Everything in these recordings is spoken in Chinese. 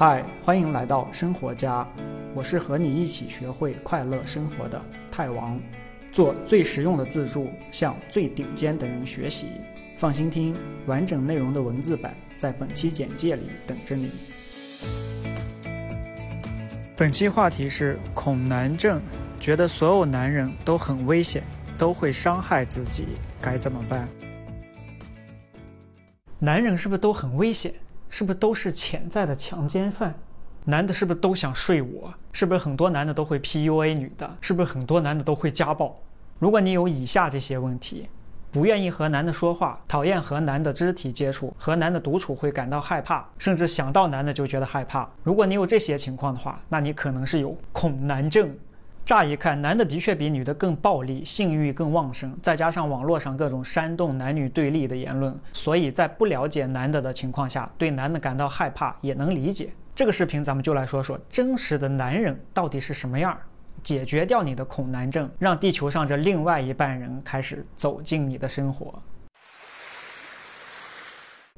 嗨，欢迎来到生活家，我是和你一起学会快乐生活的泰王，做最实用的自助，向最顶尖的人学习。放心听，完整内容的文字版在本期简介里等着你。本期话题是恐男症，觉得所有男人都很危险，都会伤害自己，该怎么办？男人是不是都很危险？是不是都是潜在的强奸犯？男的是不是都想睡我？是不是很多男的都会 PUA 女的？是不是很多男的都会家暴？如果你有以下这些问题：不愿意和男的说话，讨厌和男的肢体接触，和男的独处会感到害怕，甚至想到男的就觉得害怕。如果你有这些情况的话，那你可能是有恐男症。乍一看，男的的确比女的更暴力，性欲更旺盛，再加上网络上各种煽动男女对立的言论，所以在不了解男的的情况下，对男的感到害怕也能理解。这个视频咱们就来说说真实的男人到底是什么样，解决掉你的恐男症，让地球上这另外一半人开始走进你的生活。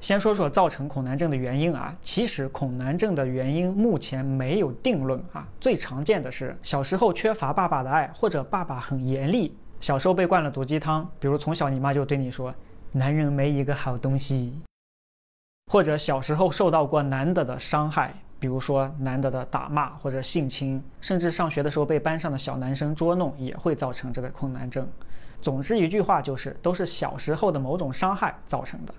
先说说造成恐男症的原因啊，其实恐男症的原因目前没有定论啊。最常见的是小时候缺乏爸爸的爱，或者爸爸很严厉，小时候被灌了毒鸡汤，比如从小你妈就对你说男人没一个好东西，或者小时候受到过男的的伤害，比如说男的的打骂或者性侵，甚至上学的时候被班上的小男生捉弄，也会造成这个恐男症。总之一句话就是，都是小时候的某种伤害造成的。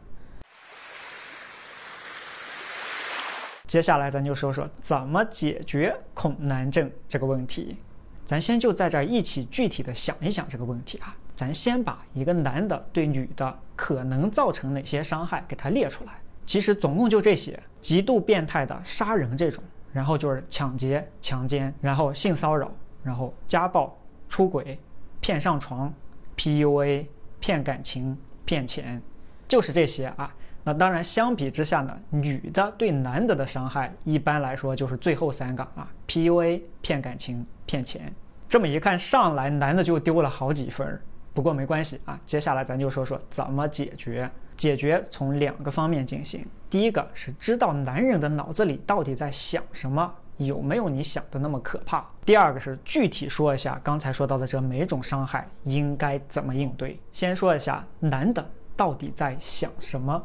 接下来咱就说说怎么解决恐男症这个问题。咱先就在这儿一起具体的想一想这个问题啊。咱先把一个男的对女的可能造成哪些伤害给他列出来。其实总共就这些：极度变态的杀人这种，然后就是抢劫、强奸，然后性骚扰，然后家暴、出轨、骗上床、PUA、骗感情、骗钱，就是这些啊。那当然，相比之下呢，女的对男的的伤害一般来说就是最后三个啊，PUA、骗感情、骗钱。这么一看上来，男的就丢了好几分。不过没关系啊，接下来咱就说说怎么解决。解决从两个方面进行。第一个是知道男人的脑子里到底在想什么，有没有你想的那么可怕。第二个是具体说一下刚才说到的这每种伤害应该怎么应对。先说一下男的到底在想什么。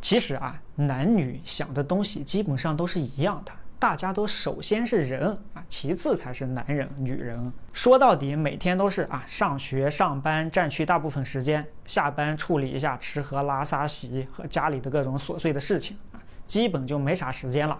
其实啊，男女想的东西基本上都是一样的，大家都首先是人啊，其次才是男人、女人。说到底，每天都是啊，上学、上班，占据大部分时间；下班处理一下吃喝拉撒洗和家里的各种琐碎的事情啊，基本就没啥时间了。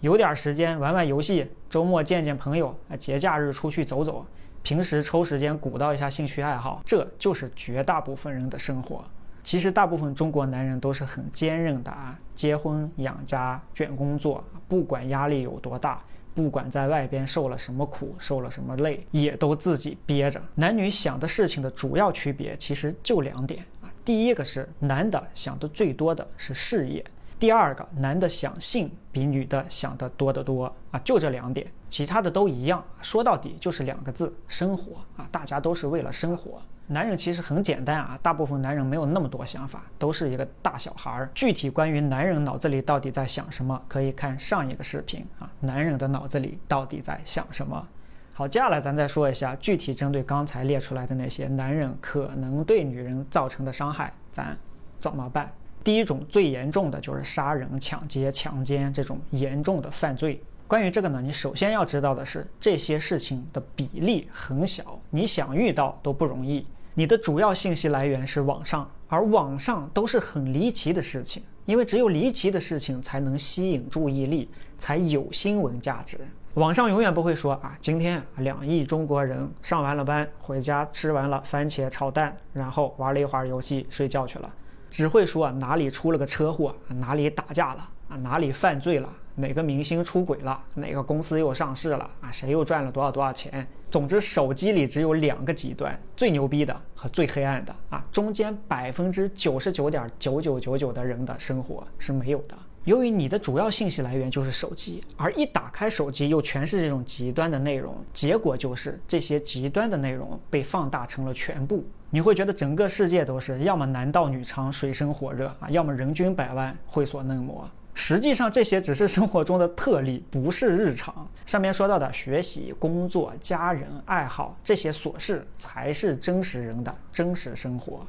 有点时间玩玩游戏，周末见见朋友，节假日出去走走，平时抽时间鼓捣一下兴趣爱好，这就是绝大部分人的生活。其实大部分中国男人都是很坚韧的啊，结婚养家卷工作，不管压力有多大，不管在外边受了什么苦，受了什么累，也都自己憋着。男女想的事情的主要区别其实就两点啊，第一个是男的想的最多的是事业，第二个男的想性比女的想的多得多啊，就这两点，其他的都一样，说到底就是两个字：生活啊，大家都是为了生活。男人其实很简单啊，大部分男人没有那么多想法，都是一个大小孩儿。具体关于男人脑子里到底在想什么，可以看上一个视频啊。男人的脑子里到底在想什么？好，接下来咱再说一下具体针对刚才列出来的那些男人可能对女人造成的伤害，咱怎么办？第一种最严重的就是杀人、抢劫、强奸这种严重的犯罪。关于这个呢，你首先要知道的是，这些事情的比例很小，你想遇到都不容易。你的主要信息来源是网上，而网上都是很离奇的事情，因为只有离奇的事情才能吸引注意力，才有新闻价值。网上永远不会说啊，今天两亿中国人上完了班回家吃完了番茄炒蛋，然后玩了一会儿游戏睡觉去了，只会说哪里出了个车祸，哪里打架了啊，哪里犯罪了。哪个明星出轨了？哪个公司又上市了？啊，谁又赚了多少多少钱？总之，手机里只有两个极端：最牛逼的和最黑暗的啊，中间百分之九十九点九九九九的人的生活是没有的。由于你的主要信息来源就是手机，而一打开手机又全是这种极端的内容，结果就是这些极端的内容被放大成了全部。你会觉得整个世界都是要么男盗女娼、水深火热啊，要么人均百万、会所嫩模。实际上，这些只是生活中的特例，不是日常。上面说到的学习、工作、家人、爱好这些琐事，才是真实人的真实生活。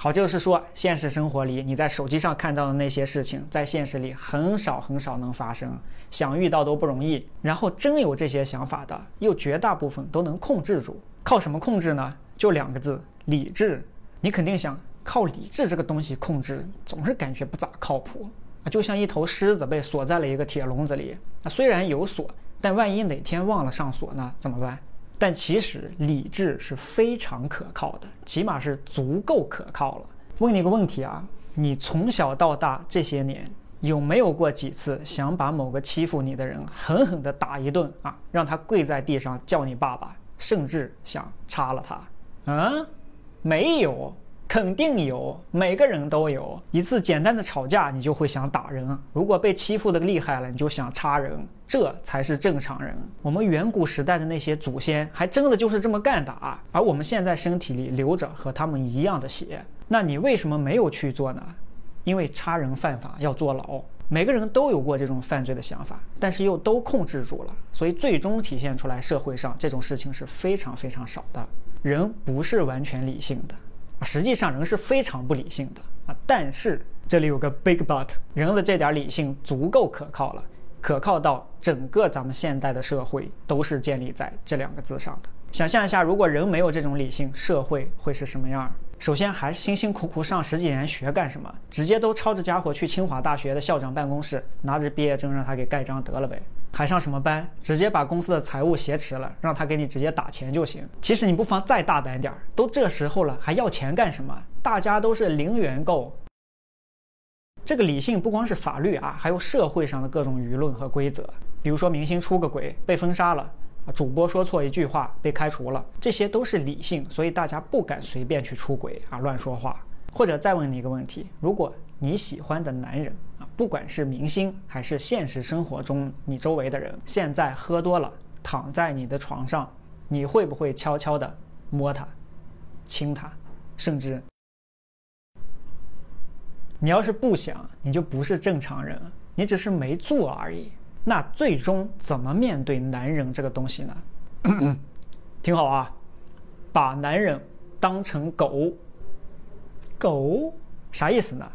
好，就是说，现实生活里你在手机上看到的那些事情，在现实里很少很少能发生，想遇到都不容易。然后真有这些想法的，又绝大部分都能控制住。靠什么控制呢？就两个字：理智。你肯定想靠理智这个东西控制，总是感觉不咋靠谱啊，就像一头狮子被锁在了一个铁笼子里。啊，虽然有锁，但万一哪天忘了上锁呢？怎么办？但其实理智是非常可靠的，起码是足够可靠了。问你个问题啊，你从小到大这些年有没有过几次想把某个欺负你的人狠狠地打一顿啊，让他跪在地上叫你爸爸，甚至想插了他？嗯，没有。肯定有，每个人都有一次简单的吵架，你就会想打人；如果被欺负的厉害了，你就想插人，这才是正常人。我们远古时代的那些祖先还真的就是这么干的啊！而我们现在身体里流着和他们一样的血，那你为什么没有去做呢？因为插人犯法要坐牢，每个人都有过这种犯罪的想法，但是又都控制住了，所以最终体现出来社会上这种事情是非常非常少的。人不是完全理性的。实际上人是非常不理性的啊，但是这里有个 big but，人的这点理性足够可靠了，可靠到整个咱们现代的社会都是建立在这两个字上的。想象一下，如果人没有这种理性，社会会是什么样？首先还辛辛苦苦上十几年学干什么？直接都抄着家伙去清华大学的校长办公室，拿着毕业证让他给盖章得了呗。还上什么班？直接把公司的财务挟持了，让他给你直接打钱就行。其实你不妨再大胆点儿，都这时候了，还要钱干什么？大家都是零元购。这个理性不光是法律啊，还有社会上的各种舆论和规则。比如说明星出个轨被封杀了，啊，主播说错一句话被开除了，这些都是理性，所以大家不敢随便去出轨啊，乱说话。或者再问你一个问题：如果你喜欢的男人，不管是明星还是现实生活中你周围的人，现在喝多了躺在你的床上，你会不会悄悄的摸他、亲他，甚至你要是不想，你就不是正常人，你只是没做而已。那最终怎么面对男人这个东西呢？听好啊，把男人当成狗。狗啥意思呢？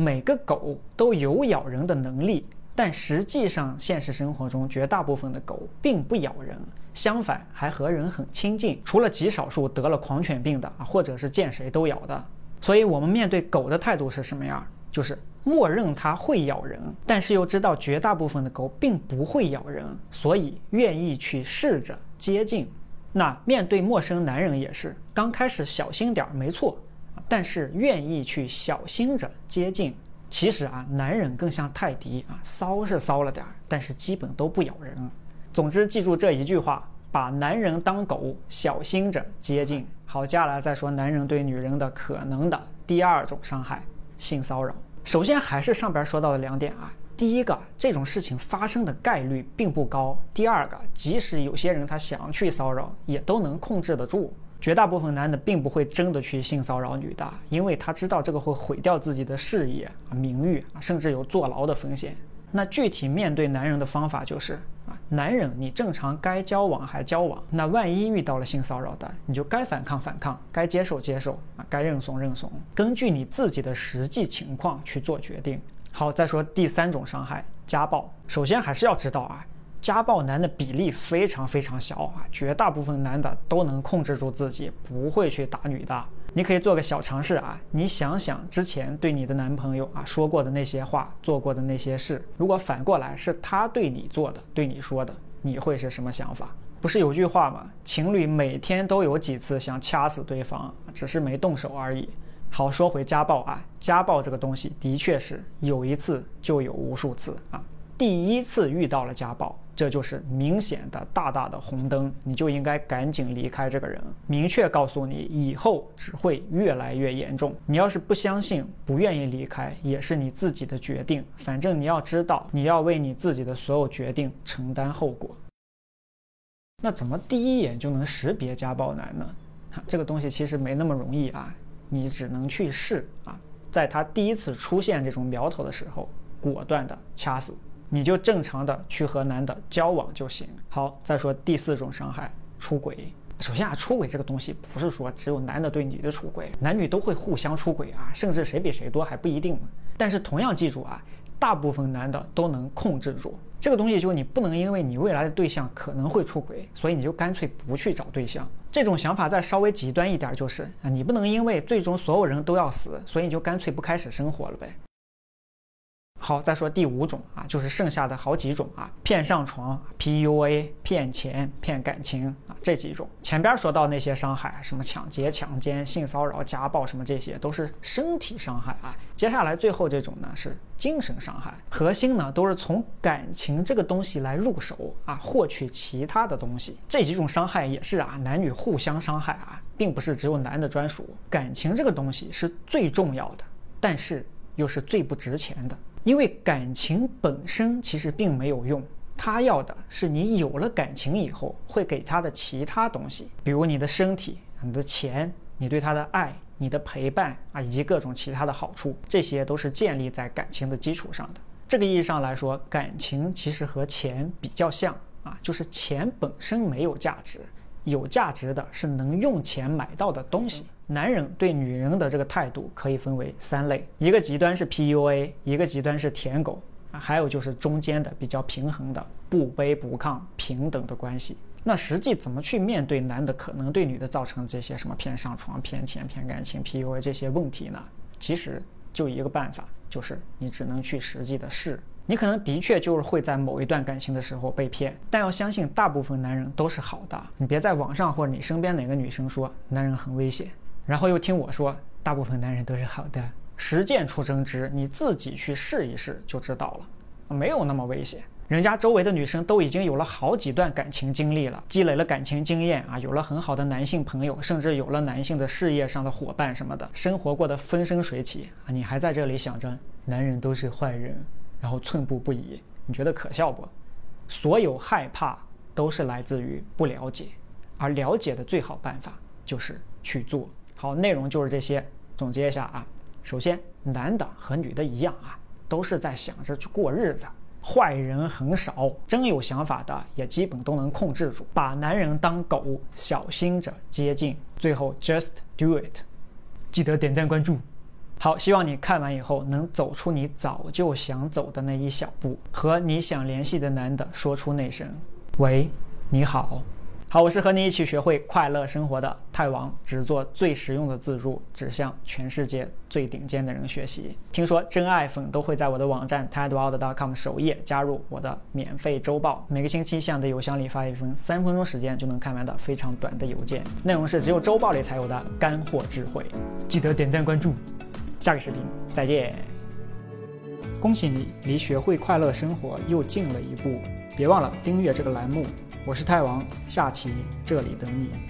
每个狗都有咬人的能力，但实际上现实生活中绝大部分的狗并不咬人，相反还和人很亲近。除了极少数得了狂犬病的啊，或者是见谁都咬的。所以，我们面对狗的态度是什么样？就是默认它会咬人，但是又知道绝大部分的狗并不会咬人，所以愿意去试着接近。那面对陌生男人也是，刚开始小心点儿，没错。但是愿意去小心着接近，其实啊，男人更像泰迪啊，骚是骚了点儿，但是基本都不咬人。总之，记住这一句话：把男人当狗，小心着接近。好，接下来再说男人对女人的可能的第二种伤害——性骚扰。首先还是上边说到的两点啊，第一个，这种事情发生的概率并不高；第二个，即使有些人他想去骚扰，也都能控制得住。绝大部分男的并不会真的去性骚扰女的，因为他知道这个会毁掉自己的事业、名誉啊，甚至有坐牢的风险。那具体面对男人的方法就是啊，男人你正常该交往还交往，那万一遇到了性骚扰的，你就该反抗反抗，该接受接受啊，该认怂认怂，根据你自己的实际情况去做决定。好，再说第三种伤害，家暴。首先还是要知道啊。家暴男的比例非常非常小啊，绝大部分男的都能控制住自己，不会去打女的。你可以做个小尝试啊，你想想之前对你的男朋友啊说过的那些话，做过的那些事，如果反过来是他对你做的，对你说的，你会是什么想法？不是有句话吗？情侣每天都有几次想掐死对方，只是没动手而已。好，说回家暴啊，家暴这个东西的确是有一次就有无数次啊。第一次遇到了家暴。这就是明显的大大的红灯，你就应该赶紧离开这个人。明确告诉你，以后只会越来越严重。你要是不相信，不愿意离开，也是你自己的决定。反正你要知道，你要为你自己的所有决定承担后果。那怎么第一眼就能识别家暴男呢？这个东西其实没那么容易啊，你只能去试啊。在他第一次出现这种苗头的时候，果断的掐死，你就正常的去和男的交往就行。好，再说第四种伤害，出轨。首先啊，出轨这个东西不是说只有男的对女的出轨，男女都会互相出轨啊，甚至谁比谁多还不一定呢。但是同样记住啊，大部分男的都能控制住这个东西，就是你不能因为你未来的对象可能会出轨，所以你就干脆不去找对象。这种想法再稍微极端一点，就是啊，你不能因为最终所有人都要死，所以你就干脆不开始生活了呗。好，再说第五种啊，就是剩下的好几种啊，骗上床、PUA、骗钱、骗感情啊，这几种。前边说到那些伤害，什么抢劫、强奸、性骚扰、家暴，什么这些都是身体伤害啊。接下来最后这种呢是精神伤害，核心呢都是从感情这个东西来入手啊，获取其他的东西。这几种伤害也是啊，男女互相伤害啊，并不是只有男的专属。感情这个东西是最重要的，但是又是最不值钱的。因为感情本身其实并没有用，他要的是你有了感情以后会给他的其他东西，比如你的身体、你的钱、你对他的爱、你的陪伴啊，以及各种其他的好处，这些都是建立在感情的基础上的。这个意义上来说，感情其实和钱比较像啊，就是钱本身没有价值。有价值的是能用钱买到的东西。男人对女人的这个态度可以分为三类：一个极端是 PUA，一个极端是舔狗啊，还有就是中间的比较平衡的不卑不亢、平等的关系。那实际怎么去面对男的可能对女的造成这些什么骗上床、骗钱、骗感情、PUA 这些问题呢？其实就一个办法，就是你只能去实际的试。你可能的确就是会在某一段感情的时候被骗，但要相信大部分男人都是好的。你别在网上或者你身边哪个女生说男人很危险，然后又听我说大部分男人都是好的。实践出真知，你自己去试一试就知道了，没有那么危险。人家周围的女生都已经有了好几段感情经历了，积累了感情经验啊，有了很好的男性朋友，甚至有了男性的事业上的伙伴什么的，生活过得风生水起啊。你还在这里想着男人都是坏人？然后寸步不移，你觉得可笑不？所有害怕都是来自于不了解，而了解的最好办法就是去做。好，内容就是这些，总结一下啊。首先，男的和女的一样啊，都是在想着去过日子，坏人很少，真有想法的也基本都能控制住。把男人当狗，小心着接近。最后，just do it，记得点赞关注。好，希望你看完以后能走出你早就想走的那一小步，和你想联系的男的说出那声“喂，你好”。好，我是和你一起学会快乐生活的泰王，只做最实用的自助，只向全世界最顶尖的人学习。听说真爱粉都会在我的网站 tideworld.com 首页加入我的免费周报，每个星期向你的邮箱里发一封三分钟时间就能看完的非常短的邮件，内容是只有周报里才有的干货智慧。记得点赞关注。下个视频再见！恭喜你离学会快乐生活又近了一步，别忘了订阅这个栏目。我是泰王，下期这里等你。